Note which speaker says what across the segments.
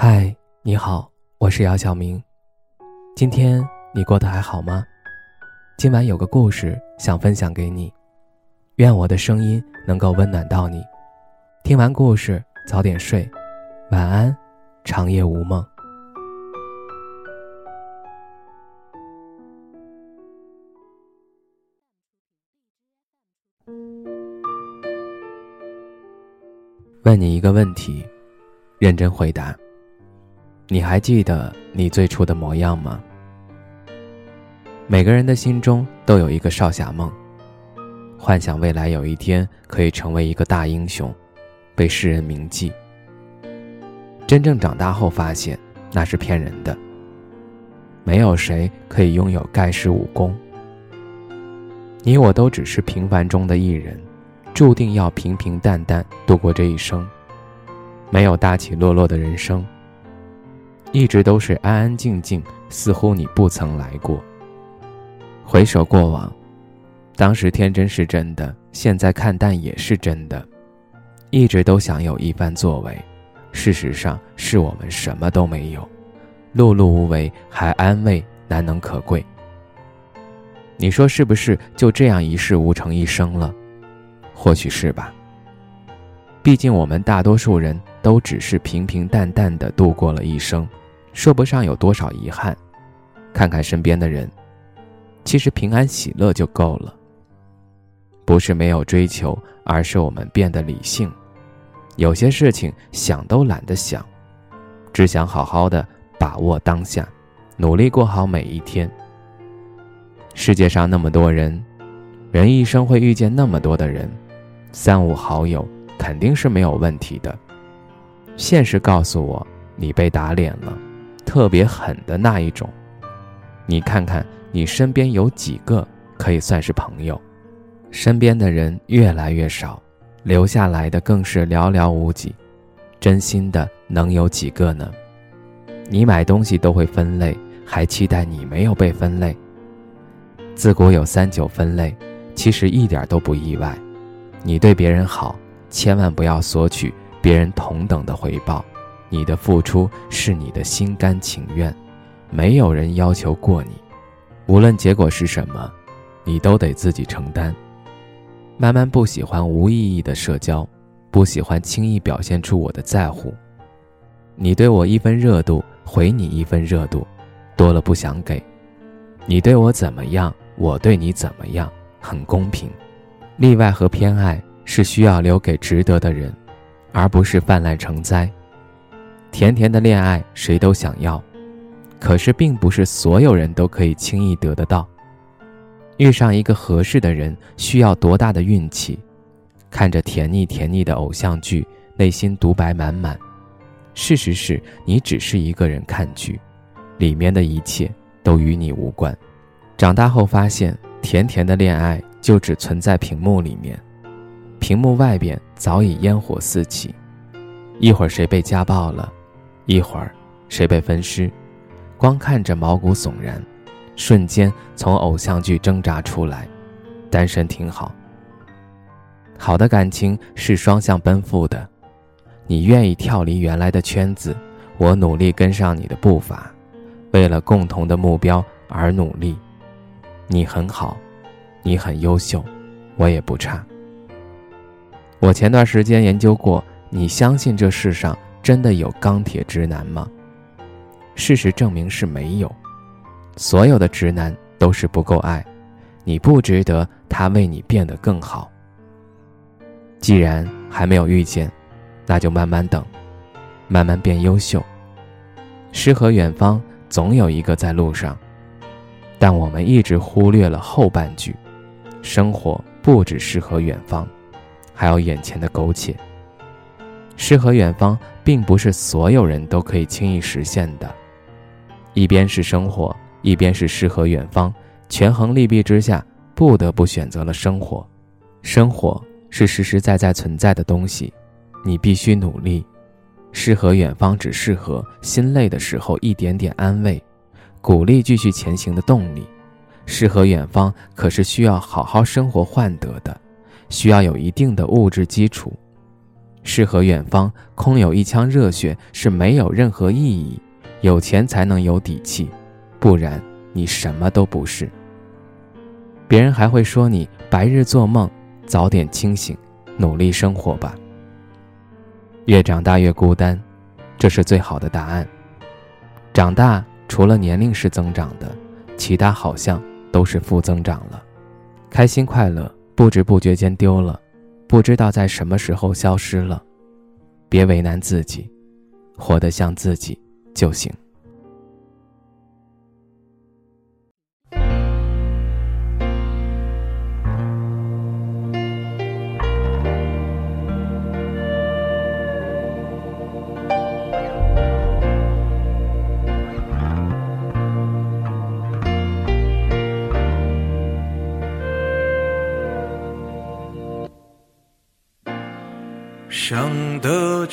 Speaker 1: 嗨，你好，我是姚晓明。今天你过得还好吗？今晚有个故事想分享给你，愿我的声音能够温暖到你。听完故事早点睡，晚安，长夜无梦。问你一个问题，认真回答。你还记得你最初的模样吗？每个人的心中都有一个少侠梦，幻想未来有一天可以成为一个大英雄，被世人铭记。真正长大后发现那是骗人的。没有谁可以拥有盖世武功。你我都只是平凡中的一人，注定要平平淡淡度过这一生，没有大起落落的人生。一直都是安安静静，似乎你不曾来过。回首过往，当时天真是真的，现在看淡也是真的。一直都想有一番作为，事实上是我们什么都没有，碌碌无为，还安慰难能可贵。你说是不是就这样一事无成一生了？或许是吧。毕竟我们大多数人都只是平平淡淡的度过了一生。说不上有多少遗憾，看看身边的人，其实平安喜乐就够了。不是没有追求，而是我们变得理性，有些事情想都懒得想，只想好好的把握当下，努力过好每一天。世界上那么多人，人一生会遇见那么多的人，三五好友肯定是没有问题的。现实告诉我，你被打脸了。特别狠的那一种，你看看你身边有几个可以算是朋友？身边的人越来越少，留下来的更是寥寥无几，真心的能有几个呢？你买东西都会分类，还期待你没有被分类？自古有三九分类，其实一点都不意外。你对别人好，千万不要索取别人同等的回报。你的付出是你的心甘情愿，没有人要求过你，无论结果是什么，你都得自己承担。慢慢不喜欢无意义的社交，不喜欢轻易表现出我的在乎。你对我一分热度，回你一分热度，多了不想给。你对我怎么样，我对你怎么样，很公平。例外和偏爱是需要留给值得的人，而不是泛滥成灾。甜甜的恋爱谁都想要，可是并不是所有人都可以轻易得得到。遇上一个合适的人需要多大的运气？看着甜腻甜腻的偶像剧，内心独白满满。事实是你只是一个人看剧，里面的一切都与你无关。长大后发现，甜甜的恋爱就只存在屏幕里面，屏幕外边早已烟火四起。一会儿谁被家暴了？一会儿，谁被分尸，光看着毛骨悚然，瞬间从偶像剧挣扎出来，单身挺好。好的感情是双向奔赴的，你愿意跳离原来的圈子，我努力跟上你的步伐，为了共同的目标而努力。你很好，你很优秀，我也不差。我前段时间研究过，你相信这世上？真的有钢铁直男吗？事实证明是没有。所有的直男都是不够爱，你不值得他为你变得更好。既然还没有遇见，那就慢慢等，慢慢变优秀。诗和远方总有一个在路上，但我们一直忽略了后半句：生活不止诗和远方，还有眼前的苟且。诗和远方，并不是所有人都可以轻易实现的。一边是生活，一边是诗和远方，权衡利弊之下，不得不选择了生活。生活是实实在在存在的东西，你必须努力。诗和远方只适合心累的时候一点点安慰，鼓励继续前行的动力。诗和远方可是需要好好生活换得的，需要有一定的物质基础。诗和远方，空有一腔热血是没有任何意义。有钱才能有底气，不然你什么都不是。别人还会说你白日做梦，早点清醒，努力生活吧。越长大越孤单，这是最好的答案。长大除了年龄是增长的，其他好像都是负增长了。开心快乐不知不觉间丢了，不知道在什么时候消失了。别为难自己，活得像自己就行。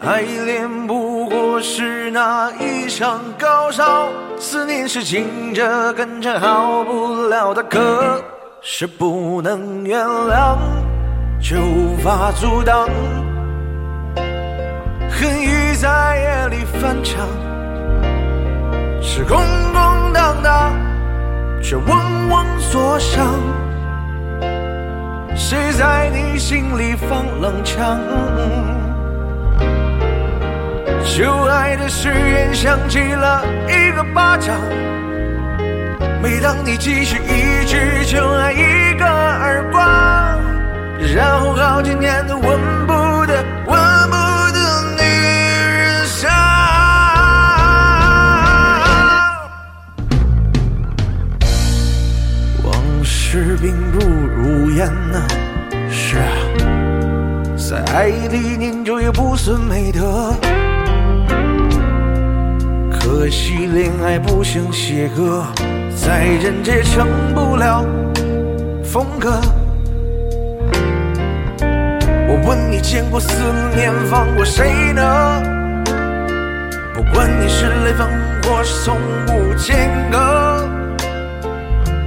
Speaker 2: 爱恋不过是那一场高烧，思念是紧着跟着好不了的咳，是不能原谅却无法阻挡，恨意在夜里翻唱，是空空荡荡却嗡嗡作响，谁在你心里放冷枪？旧爱的誓言响起了一个巴掌，每当你继续一句就来一个耳光，然后好几年都闻不得、闻不得女人香。往事并不如烟呐，是啊，在爱里念旧也不算美德。可惜恋爱不像写歌，在人间成不了风格。我问你见过思念放过谁呢？不管你是雷锋或是从无间隔，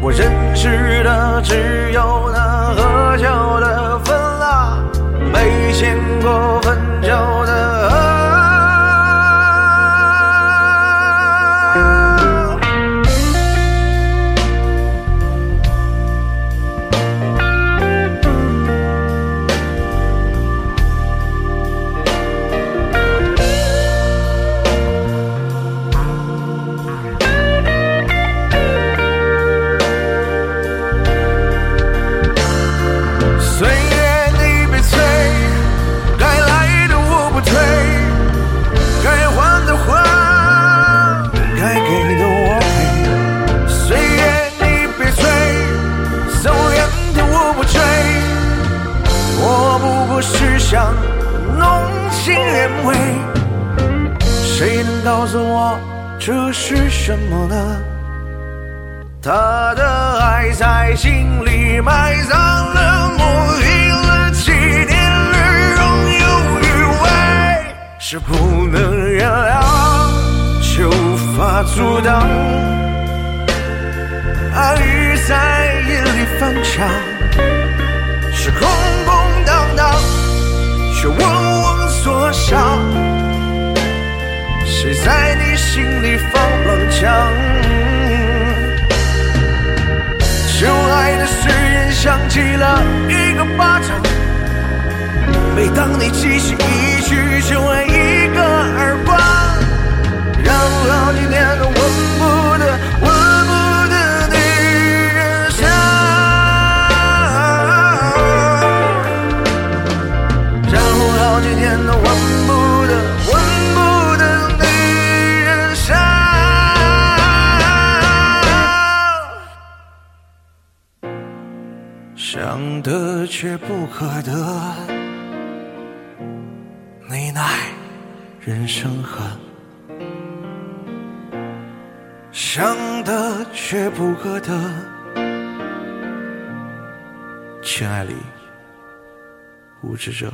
Speaker 2: 我认识的只有那喝酒的分了，没见过分手想浓情眼味，谁能告诉我这是什么呢？他的爱在心里埋葬了，磨平了几年的荣辱与味，是不能原谅，却无法阻挡。爱在夜里翻唱，是空在你心里放冷枪？旧爱的誓言响起了一个巴掌，每当你记起一句，就来想得却不可得，你奈人生何，想得却不可得。亲爱里无知者。